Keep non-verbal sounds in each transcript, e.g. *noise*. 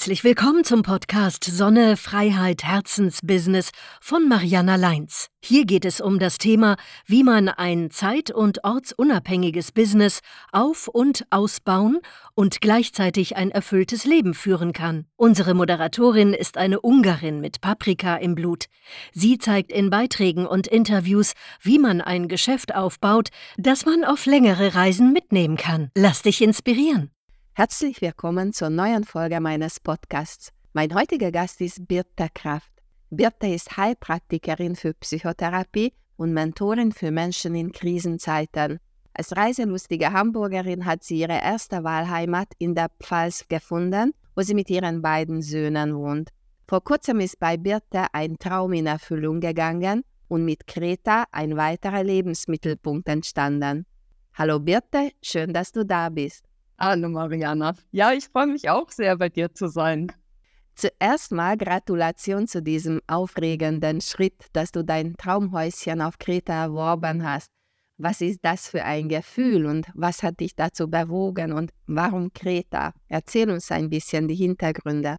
Herzlich willkommen zum Podcast Sonne, Freiheit, Herzensbusiness von Mariana Leins. Hier geht es um das Thema, wie man ein zeit- und ortsunabhängiges Business auf- und ausbauen und gleichzeitig ein erfülltes Leben führen kann. Unsere Moderatorin ist eine Ungarin mit Paprika im Blut. Sie zeigt in Beiträgen und Interviews, wie man ein Geschäft aufbaut, das man auf längere Reisen mitnehmen kann. Lass dich inspirieren. Herzlich willkommen zur neuen Folge meines Podcasts. Mein heutiger Gast ist Birta Kraft. Birta ist Heilpraktikerin für Psychotherapie und Mentorin für Menschen in Krisenzeiten. Als reiselustige Hamburgerin hat sie ihre erste Wahlheimat in der Pfalz gefunden, wo sie mit ihren beiden Söhnen wohnt. Vor kurzem ist bei Birta ein Traum in Erfüllung gegangen und mit Kreta ein weiterer Lebensmittelpunkt entstanden. Hallo Birta, schön, dass du da bist. Hallo Mariana. Ja, ich freue mich auch sehr, bei dir zu sein. Zuerst mal Gratulation zu diesem aufregenden Schritt, dass du dein Traumhäuschen auf Kreta erworben hast. Was ist das für ein Gefühl und was hat dich dazu bewogen und warum Kreta? Erzähl uns ein bisschen die Hintergründe.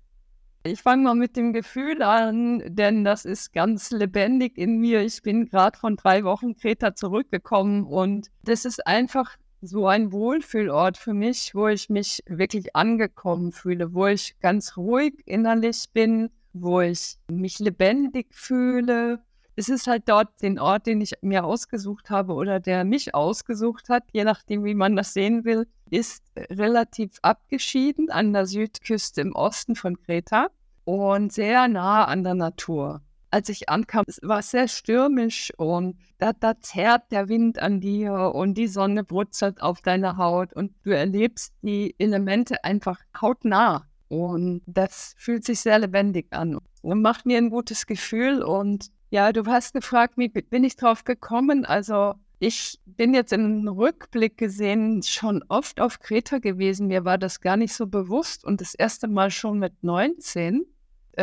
Ich fange mal mit dem Gefühl an, denn das ist ganz lebendig in mir. Ich bin gerade von drei Wochen Kreta zurückgekommen und das ist einfach so ein Wohlfühlort für mich, wo ich mich wirklich angekommen fühle, wo ich ganz ruhig innerlich bin, wo ich mich lebendig fühle. Es ist halt dort den Ort, den ich mir ausgesucht habe oder der mich ausgesucht hat, je nachdem, wie man das sehen will, ist relativ abgeschieden an der Südküste im Osten von Kreta und sehr nah an der Natur als ich ankam, es war sehr stürmisch und da, da zerrt der Wind an dir und die Sonne brutzelt auf deiner Haut und du erlebst die Elemente einfach hautnah. Und das fühlt sich sehr lebendig an und macht mir ein gutes Gefühl. Und ja, du hast gefragt, wie bin ich drauf gekommen? Also ich bin jetzt im Rückblick gesehen schon oft auf Kreta gewesen. Mir war das gar nicht so bewusst und das erste Mal schon mit 19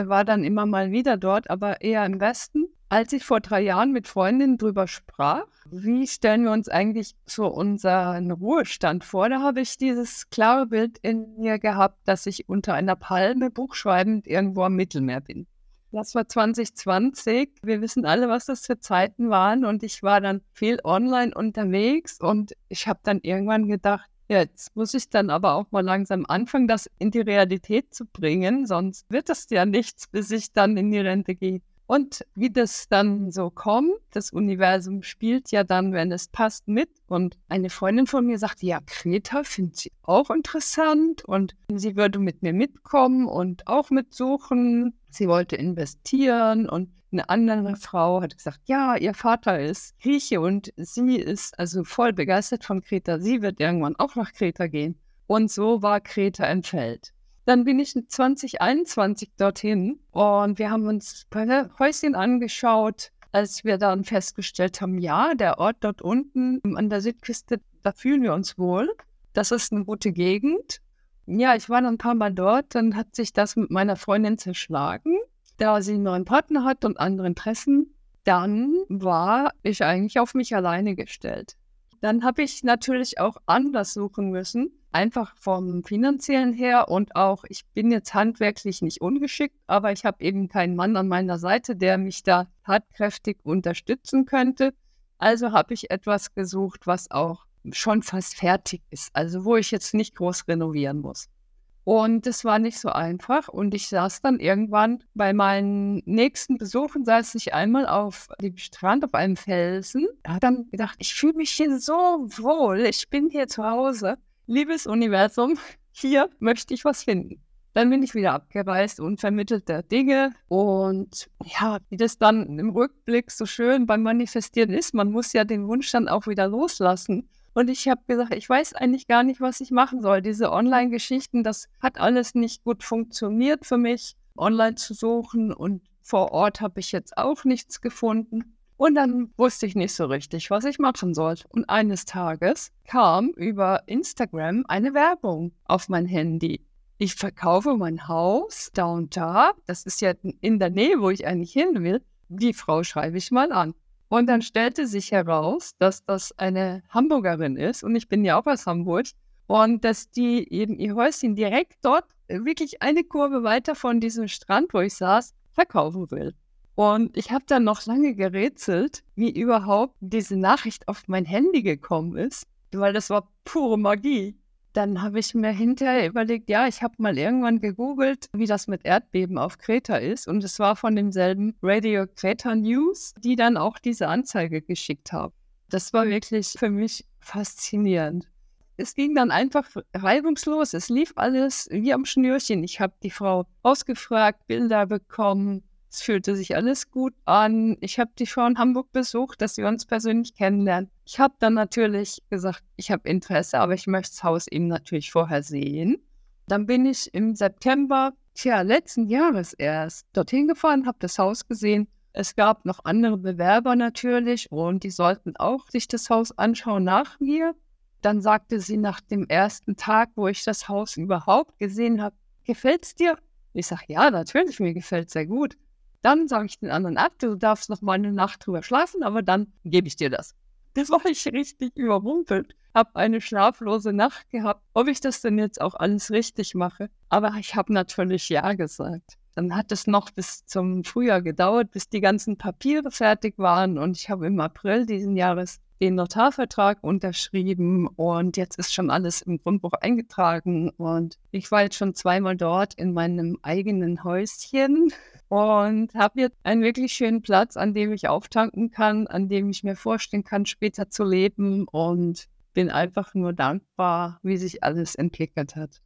war dann immer mal wieder dort, aber eher im Westen. Als ich vor drei Jahren mit Freundinnen drüber sprach, wie stellen wir uns eigentlich so unseren Ruhestand vor, da habe ich dieses klare Bild in mir gehabt, dass ich unter einer Palme buchschreibend irgendwo am Mittelmeer bin. Das war 2020. Wir wissen alle, was das für Zeiten waren. Und ich war dann viel online unterwegs und ich habe dann irgendwann gedacht, Jetzt muss ich dann aber auch mal langsam anfangen, das in die Realität zu bringen, sonst wird das ja nichts, bis ich dann in die Rente gehe. Und wie das dann so kommt, das Universum spielt ja dann, wenn es passt, mit. Und eine Freundin von mir sagte, ja, Kreta findet sie auch interessant und sie würde mit mir mitkommen und auch mitsuchen. Sie wollte investieren und eine andere Frau hat gesagt, ja, ihr Vater ist Grieche und sie ist also voll begeistert von Kreta. Sie wird irgendwann auch nach Kreta gehen. Und so war Kreta ein Feld. Dann bin ich 2021 dorthin und wir haben uns bei Häuschen angeschaut, als wir dann festgestellt haben, ja, der Ort dort unten an der Südküste, da fühlen wir uns wohl. Das ist eine gute Gegend. Ja, ich war dann ein paar Mal dort, dann hat sich das mit meiner Freundin zerschlagen da sie einen neuen Partner hat und andere Interessen, dann war ich eigentlich auf mich alleine gestellt. Dann habe ich natürlich auch anders suchen müssen, einfach vom finanziellen her und auch, ich bin jetzt handwerklich nicht ungeschickt, aber ich habe eben keinen Mann an meiner Seite, der mich da tatkräftig unterstützen könnte. Also habe ich etwas gesucht, was auch schon fast fertig ist, also wo ich jetzt nicht groß renovieren muss. Und es war nicht so einfach. Und ich saß dann irgendwann bei meinen nächsten Besuchen, saß ich einmal auf dem Strand auf einem Felsen. Habe dann gedacht, ich fühle mich hier so wohl. Ich bin hier zu Hause. Liebes Universum, *laughs* hier möchte ich was finden. Dann bin ich wieder abgereist und vermittelte Dinge. Und ja, wie das dann im Rückblick so schön beim Manifestieren ist, man muss ja den Wunsch dann auch wieder loslassen. Und ich habe gesagt, ich weiß eigentlich gar nicht, was ich machen soll. Diese Online-Geschichten, das hat alles nicht gut funktioniert für mich, online zu suchen. Und vor Ort habe ich jetzt auch nichts gefunden. Und dann wusste ich nicht so richtig, was ich machen sollte. Und eines Tages kam über Instagram eine Werbung auf mein Handy. Ich verkaufe mein Haus da und da. Das ist ja in der Nähe, wo ich eigentlich hin will. Die Frau schreibe ich mal an. Und dann stellte sich heraus, dass das eine Hamburgerin ist und ich bin ja auch aus Hamburg. und dass die eben ihr Häuschen direkt dort, wirklich eine Kurve weiter von diesem Strand, wo ich saß, verkaufen will. Und ich habe dann noch lange gerätselt, wie überhaupt diese Nachricht auf mein Handy gekommen ist, weil das war pure Magie. Dann habe ich mir hinterher überlegt, ja, ich habe mal irgendwann gegoogelt, wie das mit Erdbeben auf Kreta ist. Und es war von demselben Radio Kreta News, die dann auch diese Anzeige geschickt haben. Das war wirklich für mich faszinierend es ging dann einfach reibungslos. Es lief alles wie am Schnürchen. Ich habe die Frau ausgefragt, Bilder bekommen. Es fühlte sich alles gut an. Ich habe die Frau in Hamburg besucht, dass wir uns persönlich kennenlernen. Ich habe dann natürlich gesagt, ich habe Interesse, aber ich möchte das Haus eben natürlich vorher sehen. Dann bin ich im September, tja, letzten Jahres erst dorthin gefahren, habe das Haus gesehen. Es gab noch andere Bewerber natürlich und die sollten auch sich das Haus anschauen nach mir. Dann sagte sie nach dem ersten Tag, wo ich das Haus überhaupt gesehen habe, gefällt's dir? Ich sage, ja, natürlich, mir gefällt sehr gut. Dann sage ich den anderen ab, du darfst noch mal eine Nacht drüber schlafen, aber dann gebe ich dir das. *laughs* Das war ich richtig überrumpelt. Habe eine schlaflose Nacht gehabt, ob ich das denn jetzt auch alles richtig mache. Aber ich habe natürlich Ja gesagt. Dann hat es noch bis zum Frühjahr gedauert, bis die ganzen Papiere fertig waren. Und ich habe im April diesen Jahres den Notarvertrag unterschrieben und jetzt ist schon alles im Grundbuch eingetragen. Und ich war jetzt schon zweimal dort in meinem eigenen Häuschen und habe jetzt einen wirklich schönen Platz, an dem ich auftanken kann, an dem ich mir vorstellen kann, später zu leben und bin einfach nur dankbar, wie sich alles entwickelt hat.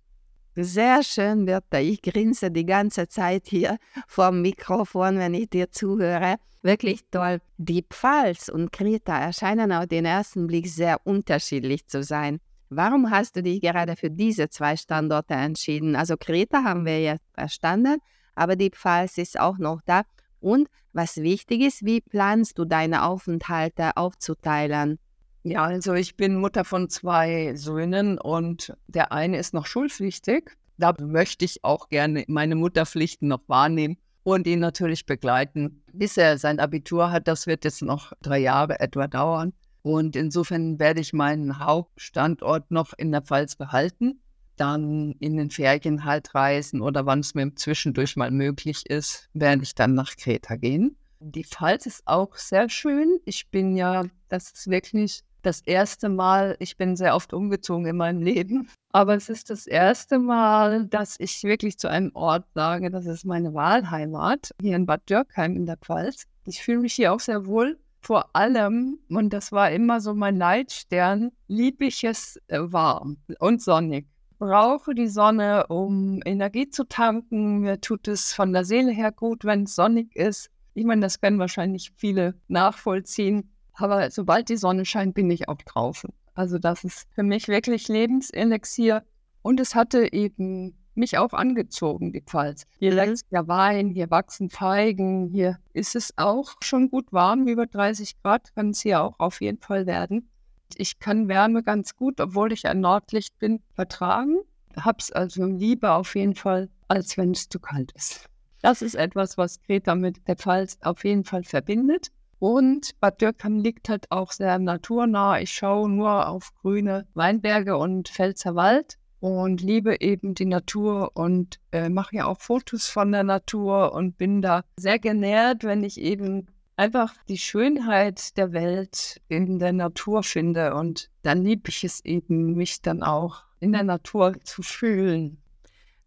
Sehr schön, Birta. Ich grinse die ganze Zeit hier vorm Mikrofon, wenn ich dir zuhöre. Wirklich toll. Die Pfalz und Kreta erscheinen auf den ersten Blick sehr unterschiedlich zu sein. Warum hast du dich gerade für diese zwei Standorte entschieden? Also Kreta haben wir jetzt verstanden, aber die Pfalz ist auch noch da. Und was wichtig ist, wie planst du deine Aufenthalte aufzuteilen? Ja, also ich bin Mutter von zwei Söhnen und der eine ist noch schulpflichtig. Da möchte ich auch gerne meine Mutterpflichten noch wahrnehmen und ihn natürlich begleiten, bis er sein Abitur hat. Das wird jetzt noch drei Jahre etwa dauern. Und insofern werde ich meinen Hauptstandort noch in der Pfalz behalten, dann in den Ferien halt reisen oder wann es mir zwischendurch mal möglich ist, werde ich dann nach Kreta gehen. Die Pfalz ist auch sehr schön. Ich bin ja, das ist wirklich das erste Mal, ich bin sehr oft umgezogen in meinem Leben, *laughs* aber es ist das erste Mal, dass ich wirklich zu einem Ort sage, das ist meine Wahlheimat, hier in Bad Dürkheim in der Pfalz. Ich fühle mich hier auch sehr wohl. Vor allem, und das war immer so mein Leitstern, liebe ich es äh, warm und sonnig. Brauche die Sonne, um Energie zu tanken. Mir tut es von der Seele her gut, wenn es sonnig ist. Ich meine, das können wahrscheinlich viele nachvollziehen. Aber sobald die Sonne scheint, bin ich auch draußen. Also das ist für mich wirklich Lebenselixier. Und es hatte eben mich auch angezogen, die Pfalz. Hier mhm. wächst ja Wein, hier wachsen Feigen, hier ist es auch schon gut warm, über 30 Grad kann es hier auch auf jeden Fall werden. Ich kann Wärme ganz gut, obwohl ich ein Nordlicht bin, vertragen. Hab's also lieber auf jeden Fall, als wenn es zu kalt ist. Das ist etwas, was Greta mit der Pfalz auf jeden Fall verbindet. Und Bad Dürkheim liegt halt auch sehr naturnah. Ich schaue nur auf grüne Weinberge und Pfälzerwald und liebe eben die Natur und äh, mache ja auch Fotos von der Natur und bin da sehr genährt, wenn ich eben einfach die Schönheit der Welt in der Natur finde. Und dann liebe ich es eben, mich dann auch in der Natur zu fühlen.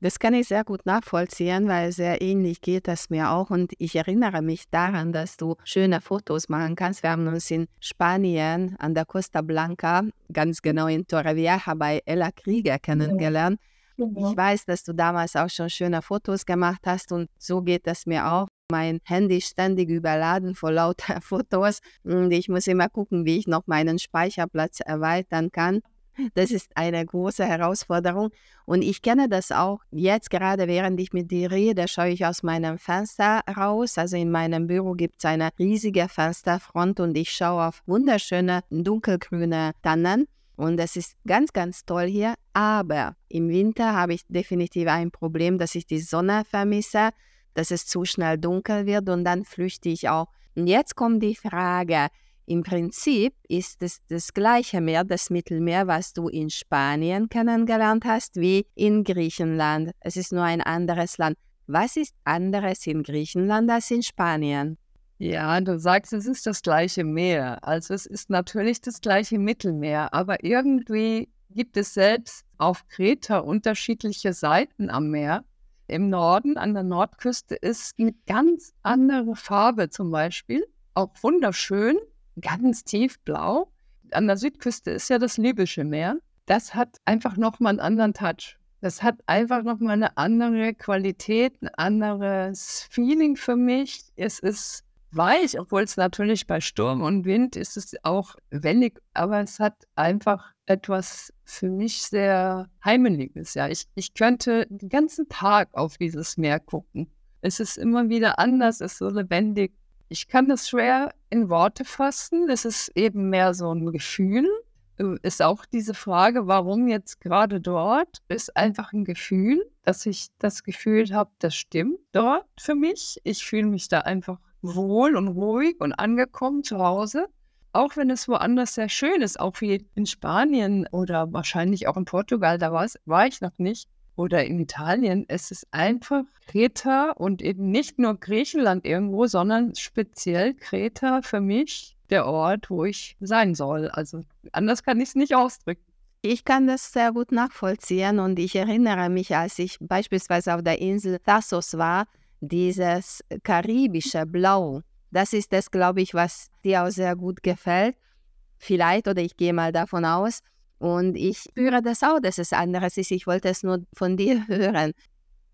Das kann ich sehr gut nachvollziehen, weil sehr ähnlich geht das mir auch. Und ich erinnere mich daran, dass du schöne Fotos machen kannst. Wir haben uns in Spanien an der Costa Blanca, ganz genau in Torrevieja, bei Ella Krieger kennengelernt. Ja. Ich weiß, dass du damals auch schon schöne Fotos gemacht hast und so geht es mir auch. Mein Handy ständig überladen vor lauter *laughs* Fotos und ich muss immer gucken, wie ich noch meinen Speicherplatz erweitern kann. Das ist eine große Herausforderung. Und ich kenne das auch jetzt gerade, während ich mit dir rede, schaue ich aus meinem Fenster raus. Also in meinem Büro gibt es eine riesige Fensterfront und ich schaue auf wunderschöne dunkelgrüne Tannen. Und es ist ganz, ganz toll hier. Aber im Winter habe ich definitiv ein Problem, dass ich die Sonne vermisse, dass es zu schnell dunkel wird und dann flüchte ich auch. Und jetzt kommt die Frage, Im Prinzip ist es das gleiche Meer, das Mittelmeer, was du in Spanien kennengelernt hast, wie in Griechenland. Es ist nur ein anderes Land. Was ist anderes in Griechenland als in Spanien? Ja, du sagst, es ist das gleiche Meer. Also es ist natürlich das gleiche Mittelmeer, aber irgendwie gibt es selbst auf Kreta unterschiedliche Seiten am Meer. Im Norden, an der Nordküste, ist eine ganz andere Farbe zum Beispiel, auch wunderschön ganz tiefblau. An der Südküste ist ja das Libysche Meer. Das hat einfach nochmal einen anderen Touch. Das hat einfach nochmal eine andere Qualität, ein anderes Feeling für mich. Es ist weich, obwohl es natürlich bei Sturm und Wind ist es auch wellig, aber es hat einfach etwas für mich sehr Heimeliges. Ja, ich, ich könnte den ganzen Tag auf dieses Meer gucken. Es ist immer wieder anders, es ist so lebendig. Ich kann das schwer in Worte fassen. Es ist eben mehr so ein Gefühl. Äh, ist auch diese Frage, warum jetzt gerade dort, ist einfach ein Gefühl, dass ich das Gefühl habe, das stimmt dort für mich. Ich fühle mich da einfach wohl und ruhig und angekommen zu Hause. Auch wenn es woanders sehr schön ist, auch wie in Spanien oder wahrscheinlich auch in Portugal, da war ich noch nicht oder in Italien, es ist einfach Kreta und eben nicht nur Griechenland irgendwo, sondern speziell Kreta für mich der Ort, wo ich sein soll. Also anders kann ich es nicht ausdrücken. Ich kann das sehr gut nachvollziehen und ich erinnere mich, als ich beispielsweise auf der Insel Thassos war, dieses karibische Blau. Das ist das, glaube ich, was dir auch sehr gut gefällt. Vielleicht, oder ich gehe mal davon aus, und ich spüre das auch, dass es anderes ist. Ich wollte es nur von dir *laughs* hören.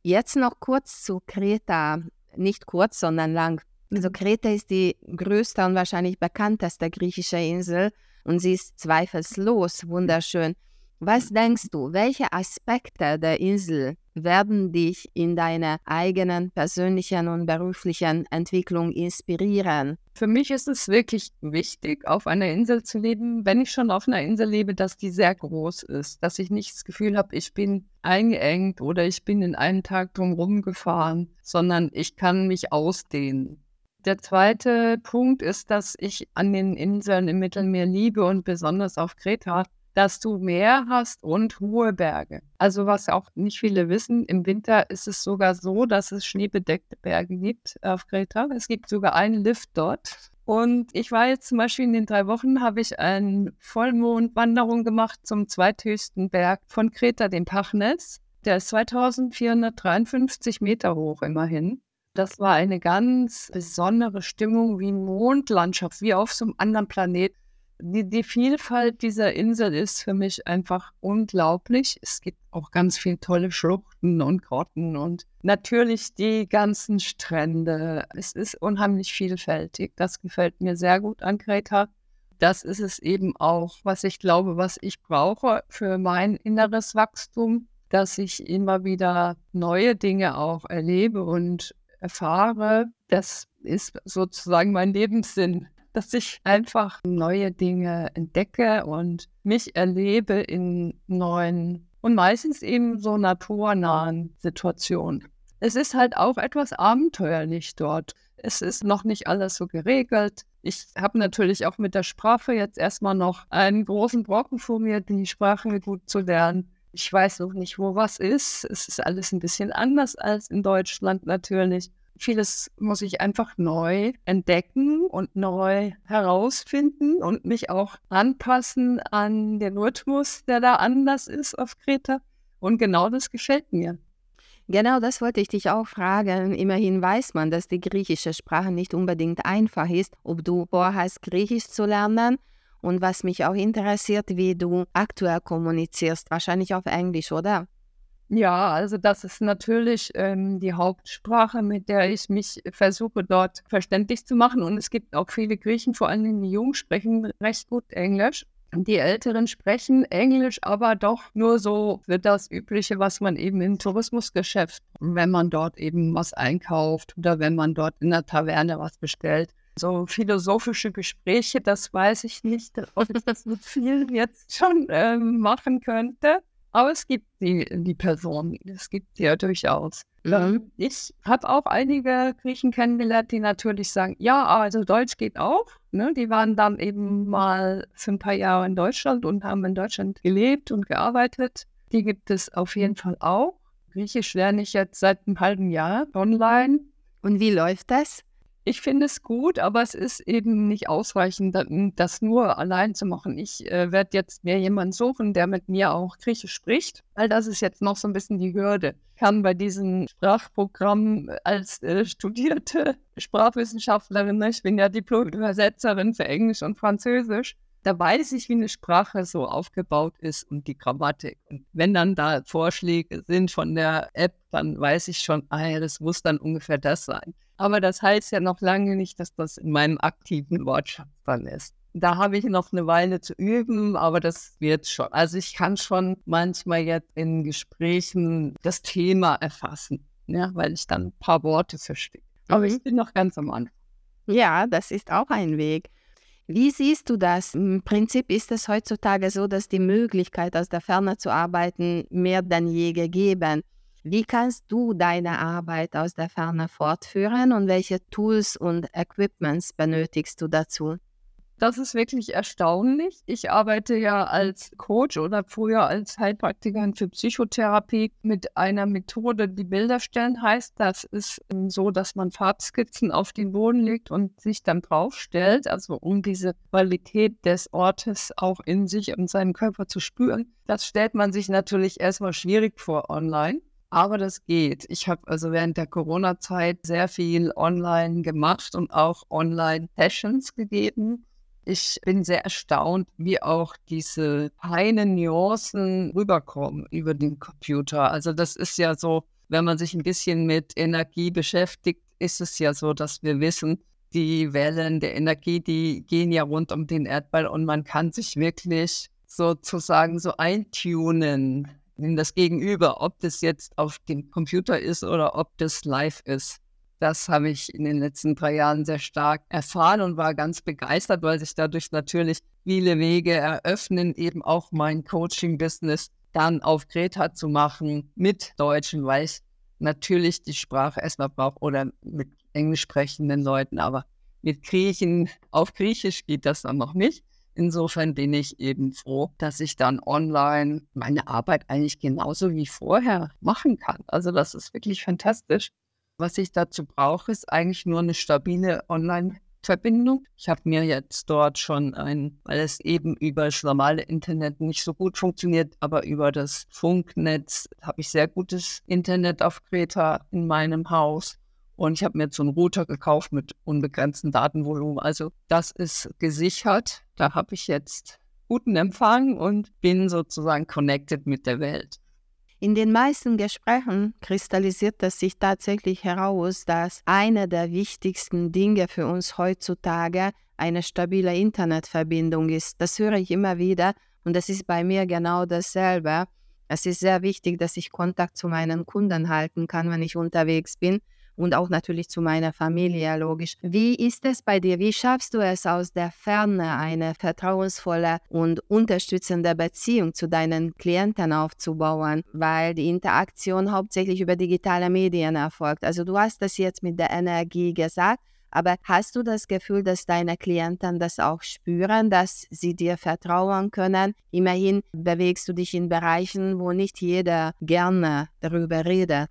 Jetzt noch kurz zu Kreta. Nicht kurz, sondern lang. Also mhm. Kreta ist die größte und wahrscheinlich bekannteste griechische Insel und sie ist zweifellos wunderschön. Was denkst du, welche Aspekte der Insel werden dich in deiner eigenen persönlichen und beruflichen Entwicklung inspirieren? Für mich ist es wirklich wichtig, auf einer Insel zu leben, wenn ich schon auf einer Insel lebe, dass die sehr groß ist, dass ich nicht das Gefühl habe, ich bin eingeengt oder ich bin in einem Tag drumherum gefahren, sondern ich kann mich ausdehnen. Der zweite Punkt ist, dass ich an den Inseln im Mittelmeer liebe und besonders auf Kreta dass du Meer hast und hohe Berge. Also was auch nicht viele wissen, im Winter ist es sogar so, dass es schneebedeckte Berge gibt auf Kreta. Es gibt sogar einen Lift dort. Und ich war jetzt zum Beispiel in den drei Wochen, habe ich eine Vollmondwanderung gemacht zum zweithöchsten Berg von Kreta, dem Pachnes. Der ist 2453 Meter hoch immerhin. Das war eine ganz besondere Stimmung wie Mondlandschaft, wie auf so einem anderen Planet die, die Vielfalt dieser Insel ist für mich einfach unglaublich. Es gibt auch ganz viele tolle Schluchten und Grotten und natürlich die ganzen Strände. Es ist unheimlich vielfältig. Das gefällt mir sehr gut an Kreta. Das ist es eben auch, was ich glaube, was ich brauche für mein inneres Wachstum, dass ich immer wieder neue Dinge auch erlebe und erfahre. Das ist sozusagen mein Lebenssinn dass ich einfach neue Dinge entdecke und mich erlebe in neuen und meistens eben so naturnahen Situationen. Es ist halt auch etwas abenteuerlich dort. Es ist noch nicht alles so geregelt. Ich habe natürlich auch mit der Sprache jetzt erstmal noch einen großen Brocken vor mir, die Sprache gut zu lernen. Ich weiß noch nicht, wo was ist. Es ist alles ein bisschen anders als in Deutschland natürlich. Vieles muss ich einfach neu entdecken und neu herausfinden und mich auch anpassen an den Rhythmus, der da anders ist auf Kreta. Und genau das gefällt mir. Genau das wollte ich dich auch fragen. Immerhin weiß man, dass die griechische Sprache nicht unbedingt einfach ist, ob du vorhast, Griechisch zu lernen. Und was mich auch interessiert, wie du aktuell kommunizierst. Wahrscheinlich auf Englisch, oder? Ja, also das ist natürlich ähm, die Hauptsprache, mit der ich mich versuche, dort verständlich zu machen. Und es gibt auch viele Griechen, vor allem die Jungen, sprechen recht gut Englisch. Die Älteren sprechen Englisch, aber doch nur so für das Übliche, was man eben im Tourismusgeschäft, wenn man dort eben was einkauft oder wenn man dort in der Taverne was bestellt. So philosophische Gespräche, das weiß ich nicht, ob ich das mit vielen jetzt schon ähm, machen könnte. Aber es gibt die, die Person, es gibt sie ja durchaus. Mhm. Ich habe auch einige Griechen kennengelernt, die natürlich sagen, ja, also Deutsch geht auch. Ne? Die waren dann eben mal für ein paar Jahre in Deutschland und haben in Deutschland gelebt und gearbeitet. Die gibt es auf jeden Fall auch. Griechisch lerne ich jetzt seit einem halben Jahr online. Und wie läuft das? Ich finde es gut, aber es ist eben nicht ausreichend, das nur allein zu machen. Ich äh, werde jetzt mir jemanden suchen, der mit mir auch Griechisch spricht, weil das ist jetzt noch so ein bisschen die Hürde. Ich kann bei diesem Sprachprogramm als äh, studierte Sprachwissenschaftlerin, ne, ich bin ja Diplom-Übersetzerin für Englisch und Französisch, da weiß ich, wie eine Sprache so aufgebaut ist und die Grammatik. Und wenn dann da Vorschläge sind von der App, dann weiß ich schon, ah das muss dann ungefähr das sein. Aber das heißt ja noch lange nicht, dass das in meinem aktiven Wortschatz dann ist. Da habe ich noch eine Weile zu üben, aber das wird schon. Also ich kann schon manchmal jetzt in Gesprächen das Thema erfassen, ja, weil ich dann ein paar Worte verstehe. Aber ich mhm. bin noch ganz am Anfang. Ja, das ist auch ein Weg. Wie siehst du das? Im Prinzip ist es heutzutage so, dass die Möglichkeit, aus der Ferne zu arbeiten, mehr denn je gegeben. Wie kannst du deine Arbeit aus der Ferne fortführen und welche Tools und Equipments benötigst du dazu? Das ist wirklich erstaunlich. Ich arbeite ja als Coach oder früher als Heilpraktikerin für Psychotherapie mit einer Methode, die Bilder stellen heißt. Das ist ähm, so, dass man Farbskizzen auf den Boden legt und sich dann draufstellt, also um diese Qualität des Ortes auch in sich und seinem Körper zu spüren. Das stellt man sich natürlich erstmal schwierig vor online. Aber das geht. Ich habe also während der Corona-Zeit sehr viel online gemacht und auch Online-Sessions gegeben. Ich bin sehr erstaunt, wie auch diese feinen Nuancen rüberkommen über den Computer. Also das ist ja so, wenn man sich ein bisschen mit Energie beschäftigt, ist es ja so, dass wir wissen, die Wellen der Energie, die gehen ja rund um den Erdball und man kann sich wirklich sozusagen so eintunen in das Gegenüber, ob das jetzt auf dem Computer ist oder ob das live ist. Das habe ich in den letzten drei Jahren sehr stark erfahren und war ganz begeistert, weil sich dadurch natürlich viele Wege eröffnen, eben auch mein Coaching-Business dann auf Kreta zu machen mit Deutschen, weil ich natürlich die Sprache erstmal brauche oder mit englisch sprechenden Leuten, aber mit Griechen auf Griechisch geht das dann noch nicht. Insofern bin ich eben froh, dass ich dann online meine Arbeit eigentlich genauso wie vorher machen kann. Also das ist wirklich fantastisch. Was ich dazu brauche, ist eigentlich nur eine stabile Online-Verbindung. Ich habe mir jetzt dort schon ein, weil es eben über das normale Internet nicht so gut funktioniert, aber über das Funknetz habe ich sehr gutes Internet auf Kreta in meinem Haus. Und ich habe mir jetzt so einen Router gekauft mit unbegrenztem Datenvolumen. Also das ist gesichert. Da habe ich jetzt guten Empfang und bin sozusagen connected mit der Welt. In den meisten Gesprächen kristallisiert es sich tatsächlich heraus, dass eine der wichtigsten Dinge für uns heutzutage eine stabile Internetverbindung ist. Das höre ich immer wieder und das ist bei mir genau dasselbe. Es ist sehr wichtig, dass ich Kontakt zu meinen Kunden halten kann, wenn ich unterwegs bin und auch natürlich zu meiner Familie, logisch. Wie ist es bei dir? Wie schaffst du es aus der Ferne eine vertrauensvolle und unterstützende Beziehung zu deinen Klienten aufzubauen, weil die Interaktion hauptsächlich über digitale Medien erfolgt? Also du hast das jetzt mit der Energie gesagt, aber hast du das Gefühl, dass deine Klienten das auch spüren, dass sie dir vertrauen können? Immerhin bewegst du dich in Bereichen, wo nicht jeder gerne darüber redet.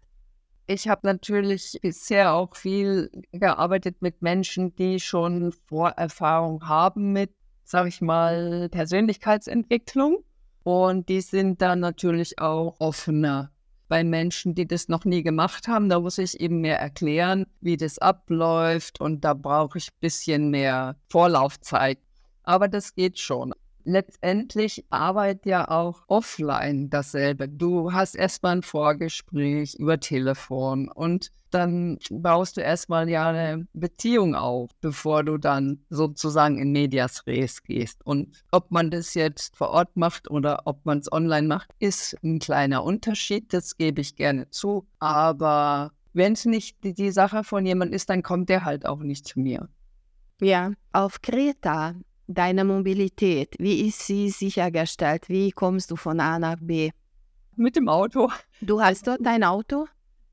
Ich habe natürlich bisher auch viel gearbeitet mit Menschen, die schon Vorerfahrung haben mit, sage ich mal, Persönlichkeitsentwicklung. Und die sind dann natürlich auch offener. Bei Menschen, die das noch nie gemacht haben, da muss ich eben mehr erklären, wie das abläuft. Und da brauche ich ein bisschen mehr Vorlaufzeit. Aber das geht schon letztendlich arbeitet ja auch offline dasselbe. Du hast erstmal ein Vorgespräch über Telefon und dann baust du erstmal ja eine Beziehung auf, bevor du dann sozusagen in Medias Res gehst. Und ob man das jetzt vor Ort macht oder ob man es online macht, ist ein kleiner Unterschied. Das gebe ich gerne zu. Aber wenn es nicht die, Sache von jemand ist, dann kommt der halt auch nicht zu mir. Ja, auf Kreta Deine Mobilität, wie ist sie sichergestellt? Wie kommst du von A nach B? Mit dem Auto. Du hast dort dein Auto?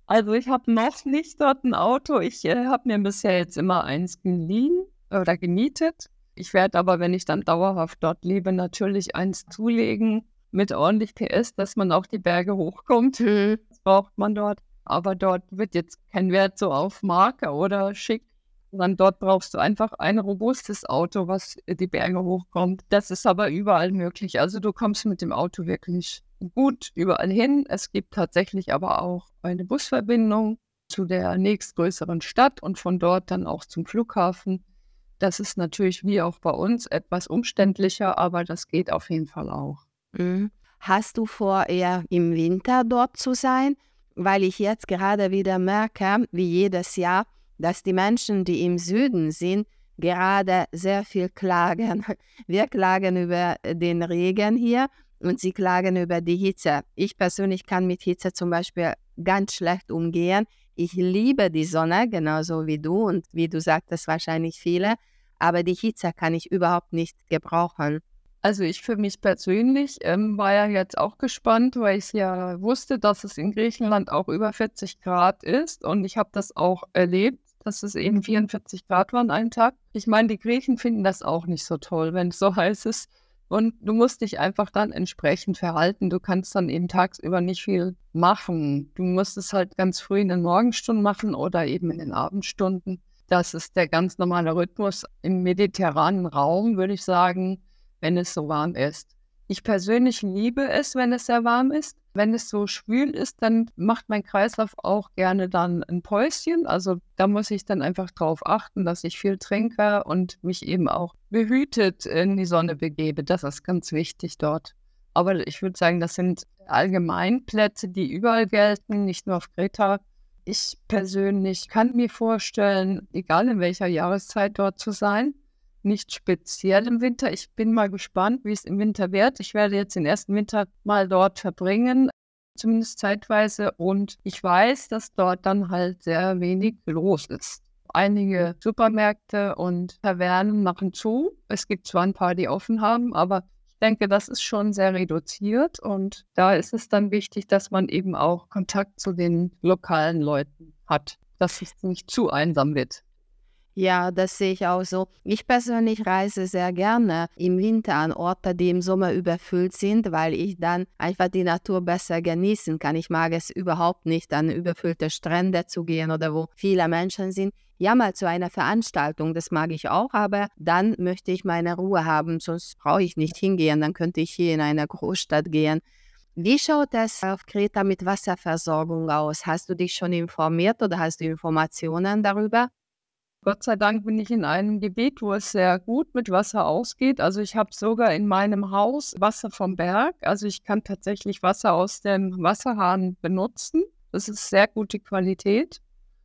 Also ich habe noch nicht dort ein Auto. Ich äh, habe mir bisher jetzt immer eins geliehen oder gemietet. Ich werde aber, wenn ich dann dauerhaft dort lebe, natürlich eins zulegen mit ordentlich PS, dass man auch die Berge hochkommt. Mhm. Das braucht man dort. Aber dort wird jetzt kein Wert so auf Marke oder schick, sondern dort brauchst du einfach ein robustes Auto, was die Berge hochkommt. Das ist aber überall möglich. Also du kommst mit dem Auto wirklich gut überall hin. Es gibt tatsächlich aber auch eine Busverbindung zu der nächstgrößeren Stadt und von dort dann auch zum Flughafen. Das ist natürlich wie auch bei uns etwas umständlicher, aber das geht auf jeden Fall auch. Mhm. Hast du vor, eher im Winter dort zu sein? Weil ich jetzt gerade wieder merke, wie jedes Jahr, dass die Menschen, die im Süden sind, gerade sehr viel klagen. *laughs* Wir klagen über den Regen hier und sie klagen über die Hitze. Ich persönlich kann mit Hitze zum Beispiel ganz schlecht umgehen. Ich liebe die Sonne, genauso wie du und wie du sagtest, wahrscheinlich viele, aber die Hitze kann ich überhaupt nicht gebrauchen. Also ich für mich persönlich ähm, war ja jetzt auch gespannt, weil ich ja wusste, dass es in Griechenland auch über 40 Grad ist und ich habe das auch erlebt, dass es eben 44 Grad waren einen Tag. Ich meine, die Griechen finden das auch nicht so toll, wenn es so *laughs* heiß ist. Und du musst dich einfach dann entsprechend verhalten. Du kannst dann eben tagsüber nicht viel machen. Du musst es halt ganz früh in den Morgenstunden machen oder eben in den Abendstunden. Das ist der ganz normale Rhythmus im mediterranen Raum, würde ich sagen, wenn es so warm ist. Ich persönlich liebe es, wenn es sehr warm ist. Wenn es so schwül ist, dann macht mein Kreislauf auch gerne dann ein Päuschen. Also da muss ich dann einfach darauf achten, dass ich viel trinke und mich eben auch behütet in die Sonne begebe. Das ist ganz wichtig dort. Aber ich würde sagen, das sind Allgemeinplätze, die überall gelten, nicht nur auf Kreta. Ich persönlich kann mir vorstellen, egal in welcher Jahreszeit dort zu sein nicht speziell im Winter. Ich bin mal gespannt, wie es im Winter wird. Ich werde jetzt den ersten Winter mal dort verbringen, zumindest zeitweise. Und ich weiß, dass dort dann halt sehr wenig los ist. Einige Supermärkte und Tavernen machen zu. Es gibt zwar ein paar, die offen haben, aber ich denke, das ist schon sehr reduziert. Und da ist es dann wichtig, dass man eben auch Kontakt zu den lokalen Leuten hat, dass es nicht zu einsam wird. Ja, das sehe ich auch so. Ich persönlich reise sehr gerne im Winter an Orte, die im Sommer überfüllt sind, weil ich dann einfach die Natur besser genießen kann. Ich mag es überhaupt nicht, an überfüllte Strände zu gehen oder wo viele Menschen sind. Ja, mal zu einer Veranstaltung, das mag ich auch, aber dann möchte ich meine Ruhe haben, sonst brauche ich nicht hingehen, dann könnte ich hier in eine Großstadt gehen. Wie schaut es auf Kreta mit Wasserversorgung aus? Hast du dich schon informiert oder hast du Informationen darüber? Gott sei Dank bin ich in einem Gebiet, wo es sehr gut mit Wasser ausgeht. Also ich habe sogar in meinem Haus Wasser vom Berg. Also ich kann tatsächlich Wasser aus dem Wasserhahn benutzen. Das ist sehr gute Qualität.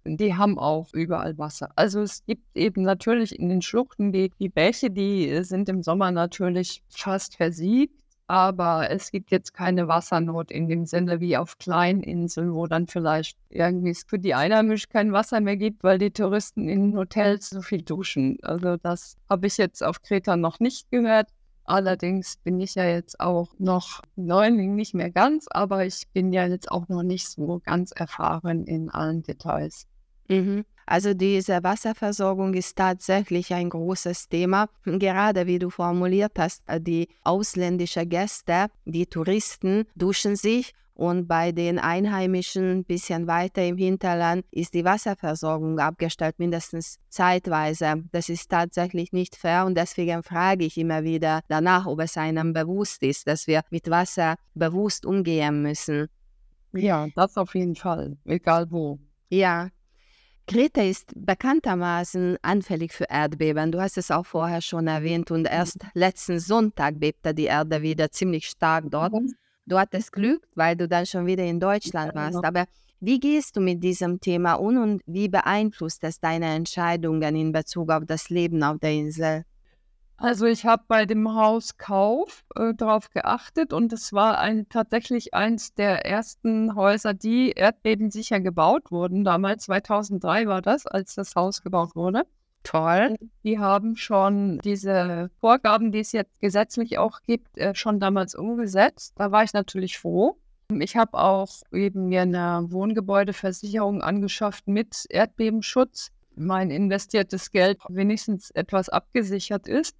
Die haben auch überall Wasser. Also es gibt eben natürlich in den Schluchten die, die Bäche, die sind im Sommer natürlich fast versiegt aber es gibt jetzt keine Wassernot in dem Sinne wie auf kleinen Inseln, wo dann vielleicht irgendwie für die Einheimischen kein Wasser mehr gibt, weil die Touristen in Hotels so viel duschen. Also das habe ich jetzt auf Kreta noch nicht gehört. Allerdings bin ich ja jetzt auch noch Neuling, nicht mehr ganz, aber ich bin ja jetzt auch noch nicht so ganz erfahren in allen Details. Mhm. Also diese Wasserversorgung ist tatsächlich ein großes Thema. Gerade wie du formuliert hast, äh, die ausländischen Gäste, die Touristen duschen sich und bei den Einheimischen ein bisschen weiter im Hinterland ist die Wasserversorgung abgestellt, mindestens zeitweise. Das ist tatsächlich nicht fair und deswegen frage ich immer wieder danach, ob es einem bewusst ist, dass wir mit Wasser bewusst umgehen müssen. Ja, das auf jeden Fall, egal wo. Ja, Kreta ist bekanntermaßen anfällig für Erdbeben. Du hast es auch vorher schon erwähnt und erst letzten Sonntag bebte die Erde wieder ziemlich stark dort. Mhm. Du hattest Glück, weil du dann schon wieder in Deutschland warst. Aber wie gehst du mit diesem Thema um und wie beeinflusst es deine Entscheidungen in Bezug auf das Leben auf der Insel? Also ich habe bei dem Hauskauf äh, darauf geachtet und es war ein, tatsächlich eins der ersten Häuser, die erdbebensicher gebaut wurden. Damals 2003 war das, als das Haus gebaut wurde. Toll. Die haben schon diese Vorgaben, die es jetzt gesetzlich auch gibt, äh, schon damals umgesetzt. Da war ich natürlich froh. Ich habe auch eben mir eine Wohngebäudeversicherung angeschafft mit Erdbebenschutz. Mein investiertes Geld wenigstens etwas abgesichert ist.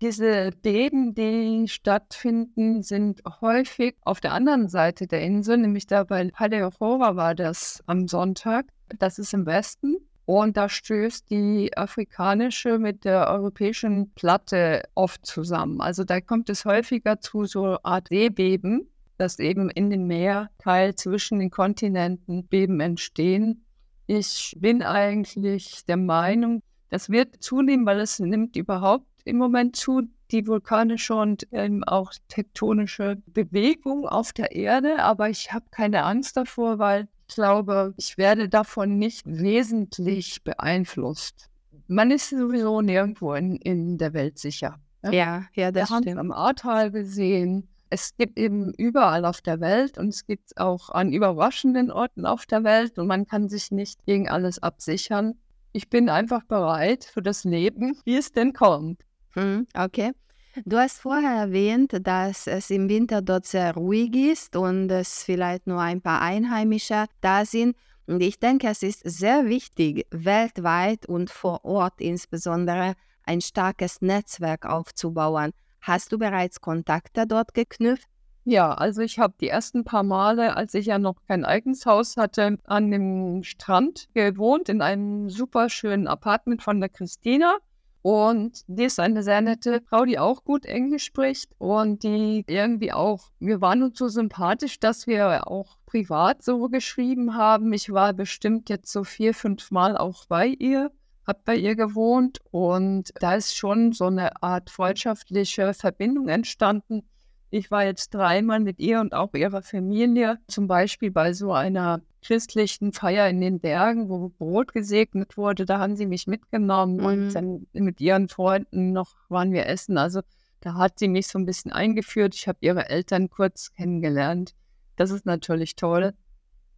Diese Beben, die stattfinden, sind häufig auf der anderen Seite der Insel, nämlich da bei Haleohora war das am Sonntag. Das ist im Westen. Und da stößt die afrikanische mit der europäischen Platte oft zusammen. Also da kommt es häufiger zu so Art Seebeben, dass eben in dem Meerteil zwischen den Kontinenten Beben entstehen. Ich bin eigentlich der Meinung, das wird zunehmen, weil es nimmt überhaupt im Moment zu, die vulkanische und ähm, auch tektonische Bewegung auf der Erde. Aber ich habe keine Angst davor, weil ich glaube, ich werde davon nicht wesentlich beeinflusst. Man ist sowieso nirgendwo in, in der Welt sicher. Ja, ja, ja das Wir haben am Ahrtal gesehen. Es gibt eben überall auf der Welt und es gibt auch an überraschenden Orten auf der Welt und man kann sich nicht gegen alles absichern. Ich bin einfach bereit für das Leben, wie es denn kommt. Hm, okay. Du hast vorher erwähnt, dass es im Winter dort sehr ruhig ist und es vielleicht nur ein paar Einheimische da sind. Und ich denke, es ist sehr wichtig, weltweit und vor Ort insbesondere ein starkes Netzwerk aufzubauen. Hast du bereits Kontakte dort geknüpft? Ja, also ich habe die ersten paar Male, als ich ja noch kein eigenes Haus hatte, an dem Strand gewohnt, in einem super schönen Apartment von der Christina. Und die ist eine sehr nette Frau, die auch gut Englisch spricht und die irgendwie auch, wir waren uns so sympathisch, dass wir auch privat so geschrieben haben. Ich war bestimmt jetzt so vier, fünf Mal auch bei ihr, habe bei ihr gewohnt und da ist schon so eine Art freundschaftliche Verbindung entstanden. Ich war jetzt dreimal mit ihr und auch ihrer Familie, zum Beispiel bei so einer christlichen Feier in den Bergen, wo Brot gesegnet wurde. Da haben sie mich mitgenommen mhm. und dann mit ihren Freunden noch waren wir essen. Also da hat sie mich so ein bisschen eingeführt. Ich habe ihre Eltern kurz kennengelernt. Das ist natürlich toll.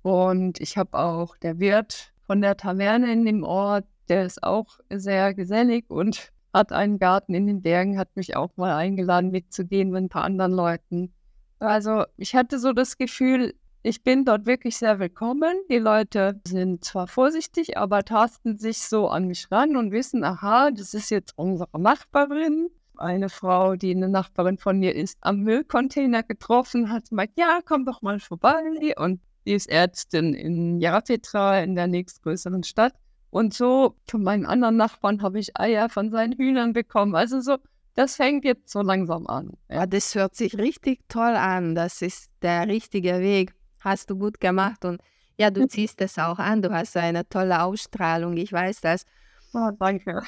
Und ich habe auch der Wirt von der Taverne in dem Ort, der ist auch sehr gesellig und hat einen Garten in den Bergen, hat mich auch mal eingeladen mitzugehen mit ein paar anderen Leuten. Also ich hatte so das Gefühl, ich bin dort wirklich sehr willkommen. Die Leute sind zwar vorsichtig, aber tasten sich so an mich ran und wissen, aha, das ist jetzt unsere Nachbarin. Eine Frau, die eine Nachbarin von mir ist, am Müllcontainer getroffen hat, meint, ja, komm doch mal vorbei. Und die ist Ärztin in Jarapetra, in der nächstgrößeren Stadt. Und so von meinen anderen Nachbarn habe ich Eier von seinen Hühnern bekommen. Also so, das fängt jetzt so langsam an. Ja, das hört sich richtig toll an. Das ist der richtige Weg hast du gut gemacht und ja, du *laughs* ziehst es auch an. Du hast eine tolle Ausstrahlung, ich weiß das. Oh, danke.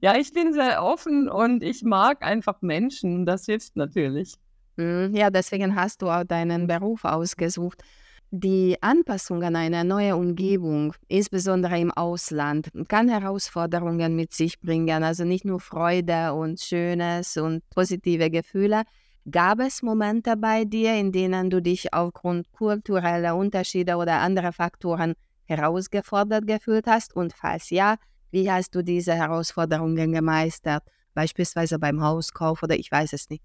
Ja, ich bin sehr offen und ich mag einfach Menschen. Das hilft natürlich. Hm, ja, deswegen hast du auch deinen Beruf ausgesucht. Die Anpassung an eine neue Umgebung, insbesondere im Ausland, kann Herausforderungen mit sich bringen. Also nicht nur Freude und Schönes und positive Gefühle, Gab es Momente bei dir, in denen du dich aufgrund kultureller Unterschiede oder anderer Faktoren herausgefordert gefühlt hast? Und falls ja, wie hast du diese Herausforderungen gemeistert? Beispielsweise beim Hauskauf oder ich weiß es nicht.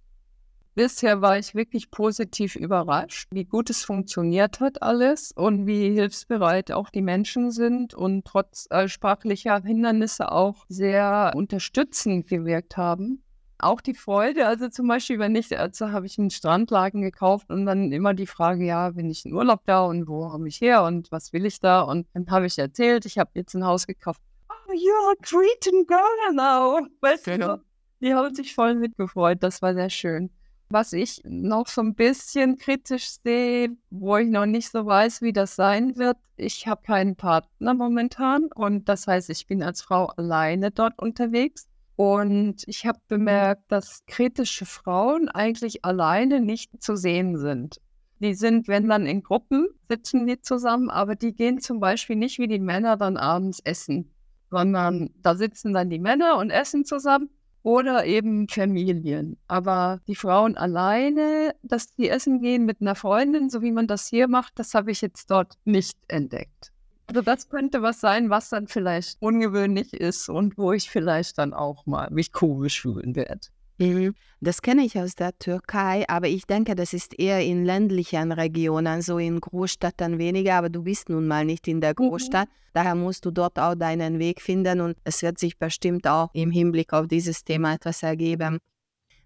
Bisher war ich wirklich positiv überrascht, wie gut es funktioniert hat alles und wie hilfsbereit auch die Menschen sind und trotz äh, sprachlicher Hindernisse auch sehr unterstützend gewirkt haben auch die Freude. Also zum Beispiel, wenn ich, also habe ich einen Strandlagen gekauft und dann immer die Frage, ja, bin ich in Urlaub da und wo komme ich her und was will ich da? Und dann habe ich erzählt, ich habe jetzt ein Haus gekauft. Oh, you're a Cretan girl now. Weißt genau. du, die haben sich voll mitgefreut. Das war sehr schön. Was ich noch so ein bisschen kritisch sehe, wo ich noch nicht so weiß, wie das sein wird, ich habe keinen Partner momentan und das heißt, ich bin als Frau alleine dort unterwegs. Und ich habe bemerkt, dass kritische Frauen eigentlich alleine nicht zu sehen sind. Die sind, wenn dann in Gruppen, sitzen die zusammen, aber die gehen zum Beispiel nicht wie die Männer dann abends essen, sondern da sitzen dann die Männer und essen zusammen oder eben Familien. Aber die Frauen alleine, dass die essen gehen mit einer Freundin, so wie man das hier macht, das habe ich jetzt dort nicht entdeckt. Also das könnte was sein, was dann vielleicht ungewöhnlich ist und wo ich vielleicht dann auch mal mich komisch fühlen werde. Mhm. Das kenne ich aus der Türkei, aber ich denke, das ist eher in ländlichen Regionen, so in Großstädten weniger, aber du bist nun mal nicht in der Mhm. Großstadt, daher musst du dort auch deinen Weg finden und es wird sich bestimmt auch im Hinblick auf dieses Thema etwas ergeben.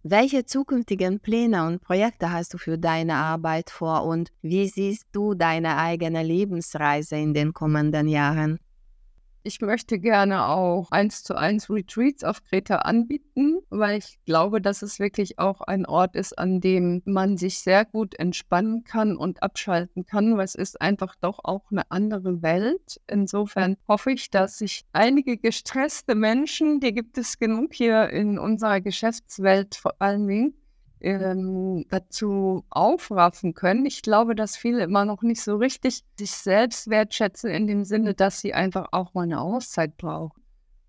Welche zukünftigen Pläne und Projekte hast du für deine Arbeit vor und wie siehst du deine eigene Lebensreise in den kommenden Jahren? Ich möchte gerne auch eins zu eins Retreats auf Kreta anbieten, weil ich glaube, dass es wirklich auch ein Ort ist, an dem man sich sehr gut entspannen kann und abschalten kann, weil es ist einfach doch auch eine andere Welt. Insofern hoffe ich, dass sich einige gestresste Menschen, die gibt es genug hier in unserer Geschäftswelt vor allen Dingen, ähm, dazu aufraffen können. Ich glaube, dass viele immer noch nicht so richtig sich selbst wertschätzen in dem Sinne, dass sie einfach auch mal eine Auszeit brauchen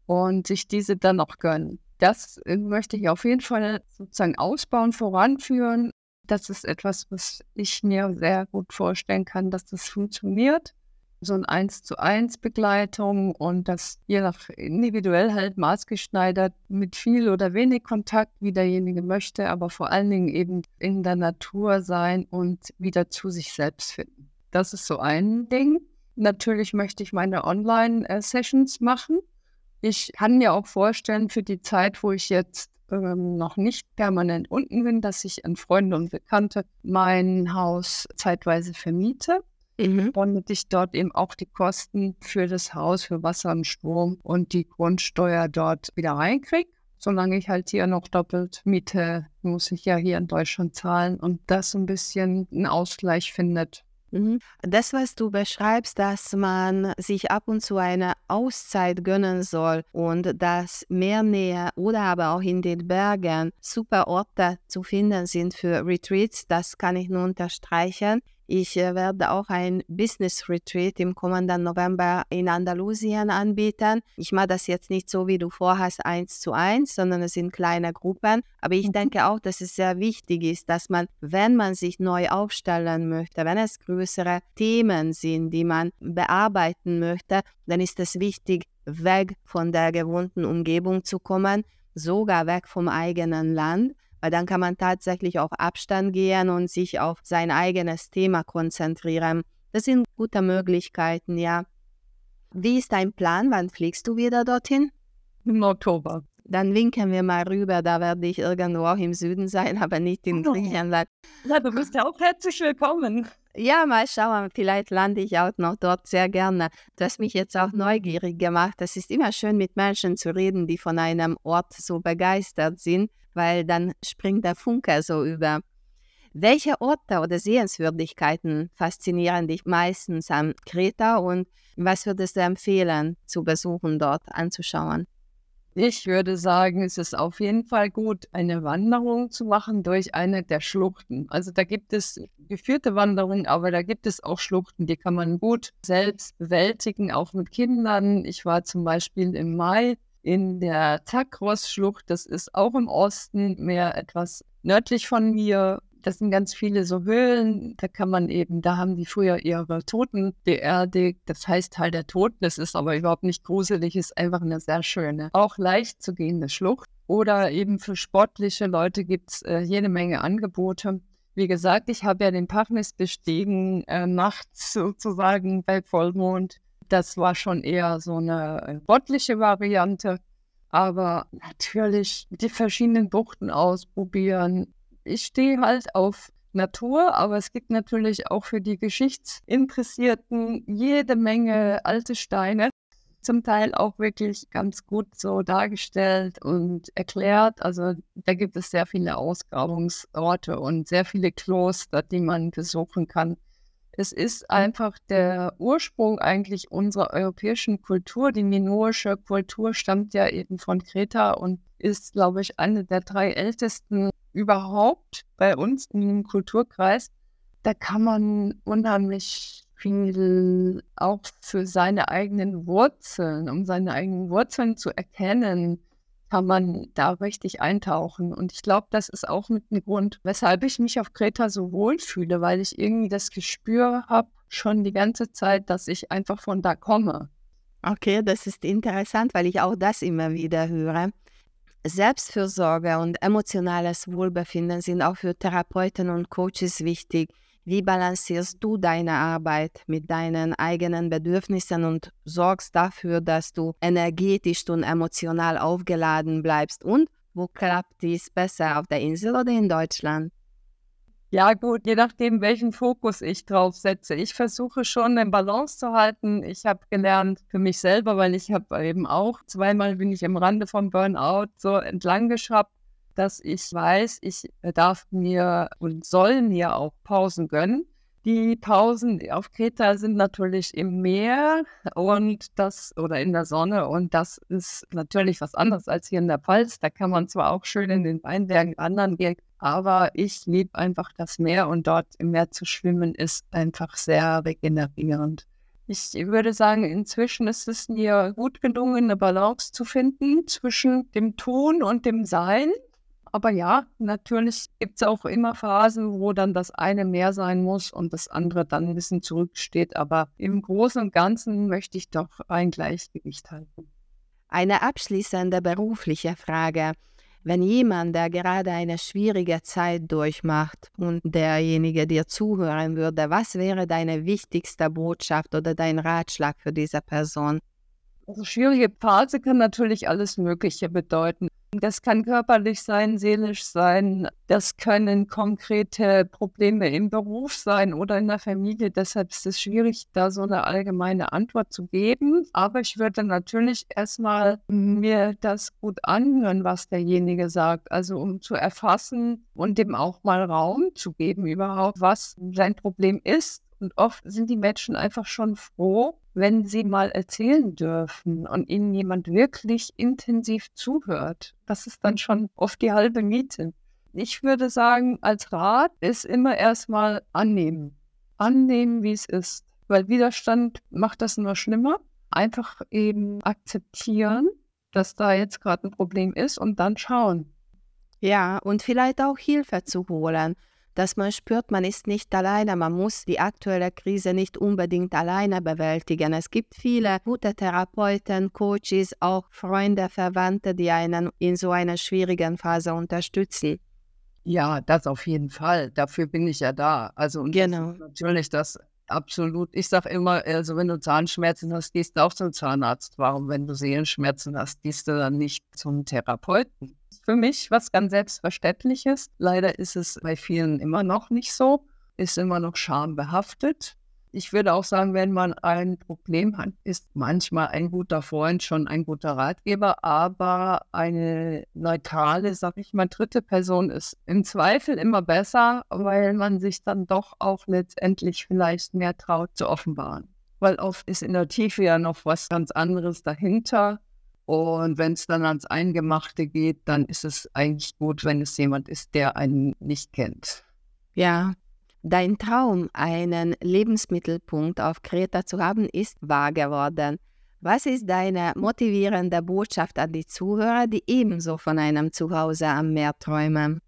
und sich diese dann auch gönnen. Das äh, möchte ich auf jeden Fall sozusagen ausbauen, voranführen. Das ist etwas, was ich mir sehr gut vorstellen kann, dass das funktioniert so ein eins zu eins Begleitung und das je nach individuell halt maßgeschneidert mit viel oder wenig Kontakt, wie derjenige möchte, aber vor allen Dingen eben in der Natur sein und wieder zu sich selbst finden. Das ist so ein Ding. Natürlich möchte ich meine Online-Sessions machen. Ich kann mir auch vorstellen, für die Zeit, wo ich jetzt ähm, noch nicht permanent unten bin, dass ich an Freunde und Bekannte mein Haus zeitweise vermiete Mhm. und ich dort eben auch die Kosten für das Haus, für Wasser und Strom und die Grundsteuer dort wieder reinkriege. Solange ich halt hier noch doppelt miete, muss ich ja hier in Deutschland zahlen und das ein bisschen einen Ausgleich findet. Mhm. Das, was du beschreibst, dass man sich ab und zu eine Auszeit gönnen soll und dass Meernähe oder aber auch in den Bergen super Orte zu finden sind für Retreats, das kann ich nur unterstreichen. Ich äh, werde auch ein Business Retreat im kommenden November in Andalusien anbieten. Ich mache das jetzt nicht so, wie du vorhast, eins zu eins, sondern es sind kleine Gruppen. Aber ich denke auch, dass es sehr wichtig ist, dass man, wenn man sich neu aufstellen möchte, wenn es größere Themen sind, die man bearbeiten möchte, dann ist es wichtig, weg von der gewohnten Umgebung zu kommen, sogar weg vom eigenen Land weil dann kann man tatsächlich auf Abstand gehen und sich auf sein eigenes Thema konzentrieren. Das sind gute Möglichkeiten, ja. Wie ist dein Plan? Wann fliegst du wieder dorthin? Im Oktober. Dann winken wir mal rüber, da werde ich irgendwo auch im Süden sein, *laughs* aber nicht in Oh. Griechenland. Ja, du bist ja auch herzlich willkommen. Ja, mal schauen, vielleicht lande ich auch noch dort sehr gerne. Du hast mich jetzt auch neugierig gemacht. Es ist immer schön, mit Menschen zu reden, die von einem Ort so begeistert sind, weil dann springt der Funke so über. Welche Orte oder Sehenswürdigkeiten faszinieren dich meistens am Kreta und was würdest du empfehlen, zu besuchen dort, anzuschauen? Ich würde sagen, es ist auf jeden Fall gut, eine Wanderung zu machen durch eine der Schluchten. Also da gibt es geführte Wanderungen, aber da gibt es auch Schluchten, die kann man gut selbst bewältigen, auch mit Kindern. Ich war zum Beispiel im Mai in der Takros-Schlucht, das ist auch im Osten, mehr etwas nördlich von mir. Das sind ganz viele so Höhlen, da kann man eben, da haben die früher ihre Toten beerdigt. Das heißt Teil der Toten, das ist aber überhaupt nicht gruselig, ist einfach eine sehr schöne, auch leicht zu gehende Schlucht. Oder eben für sportliche Leute gibt es äh, jede Menge Angebote. Wie gesagt, ich habe ja den Pachnis bestiegen, äh, nachts sozusagen bei Vollmond. Das war schon eher so eine äh, sportliche Variante. Aber natürlich die verschiedenen Buchten ausprobieren. Ich stehe halt auf Natur, aber es gibt natürlich auch für die Geschichtsinteressierten jede Menge alte Steine, zum Teil auch wirklich ganz gut so dargestellt und erklärt. Also da gibt es sehr viele Ausgrabungsorte und sehr viele Kloster, die man besuchen kann. Es ist einfach der Ursprung eigentlich unserer europäischen Kultur. Die minoische Kultur stammt ja eben von Kreta und ist, glaube ich, eine der drei ältesten überhaupt bei uns im Kulturkreis. Da kann man unheimlich viel auch für seine eigenen Wurzeln, um seine eigenen Wurzeln zu erkennen, kann man da richtig eintauchen. Und ich glaube, das ist auch mit ein Grund, weshalb ich mich auf Kreta so wohlfühle, weil ich irgendwie das Gespür habe, schon die ganze Zeit, dass ich einfach von da komme. Okay, das ist interessant, weil ich auch das immer wieder höre. Selbstfürsorge und emotionales Wohlbefinden sind auch für Therapeuten und Coaches wichtig. Wie balancierst du deine Arbeit mit deinen eigenen Bedürfnissen und sorgst dafür, dass du energetisch und emotional aufgeladen bleibst? Und wo klappt dies besser, auf der Insel oder in Deutschland? Ja, gut, je nachdem, welchen Fokus ich drauf setze. Ich versuche schon eine Balance zu halten. Ich habe gelernt für mich selber, weil ich habe eben auch zweimal bin ich am Rande vom Burnout so entlang geschraubt, dass ich weiß, ich darf mir und soll mir auch Pausen gönnen. Die Pausen auf Kreta sind natürlich im Meer und das oder in der Sonne und das ist natürlich was anderes als hier in der Pfalz. Da kann man zwar auch schön in den Weinbergen wandern gehen, aber ich liebe einfach das Meer und dort im Meer zu schwimmen ist einfach sehr regenerierend. Ich würde sagen, inzwischen ist es mir gut gelungen, eine Balance zu finden zwischen dem Tun und dem Sein. Aber ja, natürlich gibt es auch immer Phasen, wo dann das eine mehr sein muss und das andere dann ein bisschen zurücksteht. Aber im Großen und Ganzen möchte ich doch ein Gleichgewicht halten. Eine abschließende berufliche Frage. Wenn jemand, der gerade eine schwierige Zeit durchmacht und derjenige dir zuhören würde, was wäre deine wichtigste Botschaft oder dein Ratschlag für diese Person? Also schwierige Phase kann natürlich alles Mögliche bedeuten. Das kann körperlich sein, seelisch sein. Das können konkrete Probleme im Beruf sein oder in der Familie. Deshalb ist es schwierig, da so eine allgemeine Antwort zu geben. Aber ich würde natürlich erstmal mir das gut anhören, was derjenige sagt. Also um zu erfassen und dem auch mal Raum zu geben überhaupt, was sein Problem ist. Und oft sind die Menschen einfach schon froh, wenn sie mal erzählen dürfen und ihnen jemand wirklich intensiv zuhört. Das ist dann schon oft die halbe Miete. Ich würde sagen, als Rat ist immer erstmal annehmen. Annehmen, wie es ist. Weil Widerstand macht das nur schlimmer. Einfach eben akzeptieren, dass da jetzt gerade ein Problem ist und dann schauen. Ja, und vielleicht auch Hilfe zu holen dass man spürt, man ist nicht alleine, man muss die aktuelle Krise nicht unbedingt alleine bewältigen. Es gibt viele gute Therapeuten, Coaches, auch Freunde, Verwandte, die einen in so einer schwierigen Phase unterstützen. Ja, das auf jeden Fall. Dafür bin ich ja da. Also genau. Das natürlich das absolut. Ich sage immer, also wenn du Zahnschmerzen hast, gehst du auch zum Zahnarzt. Warum, wenn du Seelenschmerzen hast, gehst du dann nicht zum Therapeuten? Für mich was ganz Selbstverständliches. Leider ist es bei vielen immer noch nicht so, ist immer noch schambehaftet. Ich würde auch sagen, wenn man ein Problem hat, ist manchmal ein guter Freund schon ein guter Ratgeber, aber eine neutrale, sag ich mal, dritte Person ist im Zweifel immer besser, weil man sich dann doch auch letztendlich vielleicht mehr traut zu offenbaren. Weil oft ist in der Tiefe ja noch was ganz anderes dahinter. Und wenn es dann ans Eingemachte geht, dann ist es eigentlich gut, wenn es jemand ist, der einen nicht kennt. Ja, dein Traum, einen Lebensmittelpunkt auf Kreta zu haben, ist wahr geworden. Was ist deine motivierende Botschaft an die Zuhörer, die ebenso von einem Zuhause am Meer träumen?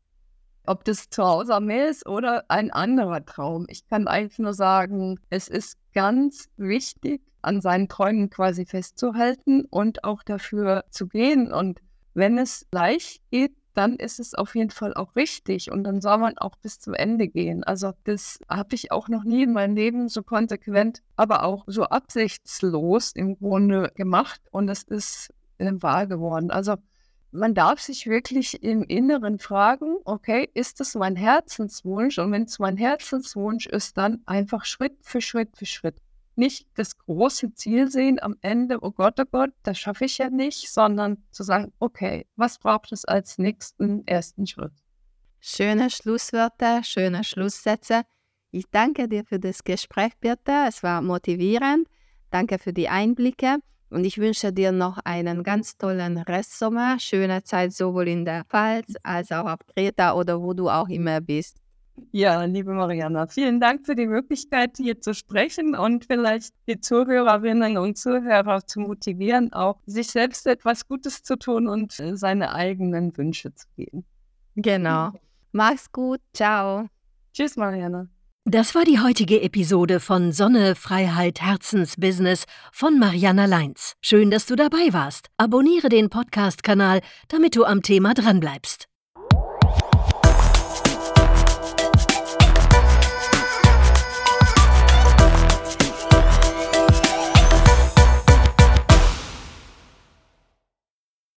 Ob das Zuhause am Meer ist oder ein anderer Traum. Ich kann eigentlich nur sagen, es ist ganz wichtig, an seinen Träumen quasi festzuhalten und auch dafür zu gehen. Und wenn es leicht geht, dann ist es auf jeden Fall auch richtig und dann soll man auch bis zum Ende gehen. Also das habe ich auch noch nie in meinem Leben so konsequent, aber auch so absichtslos im Grunde gemacht und es ist wahr geworden. Also man darf sich wirklich im Inneren fragen, okay, ist das mein Herzenswunsch? Und wenn es mein Herzenswunsch ist, dann einfach Schritt für Schritt für Schritt nicht das große Ziel sehen am Ende, oh Gott, oh Gott, das schaffe ich ja nicht, sondern zu sagen, okay, was braucht es als nächsten ersten Schritt? Schöne Schlusswörter, schöne Schlusssätze. Ich danke dir für das Gespräch, Birte. Es war motivierend. Danke für die Einblicke. Und ich wünsche dir noch einen ganz tollen Restsommer. Schöne Zeit sowohl in der Pfalz als auch auf Kreta oder wo du auch immer bist. Ja, liebe Mariana, vielen Dank für die Möglichkeit, hier zu sprechen und vielleicht die Zuhörerinnen und Zuhörer zu motivieren, auch sich selbst etwas Gutes zu tun und äh, seine eigenen Wünsche zu gehen. Genau. Mach's gut. Ciao. Tschüss, Mariana. Das war die heutige Episode von Sonne, Freiheit, Herzensbusiness von Mariana Leins. Schön, dass du dabei warst. Abonniere den Podcast-Kanal, damit du am Thema dranbleibst.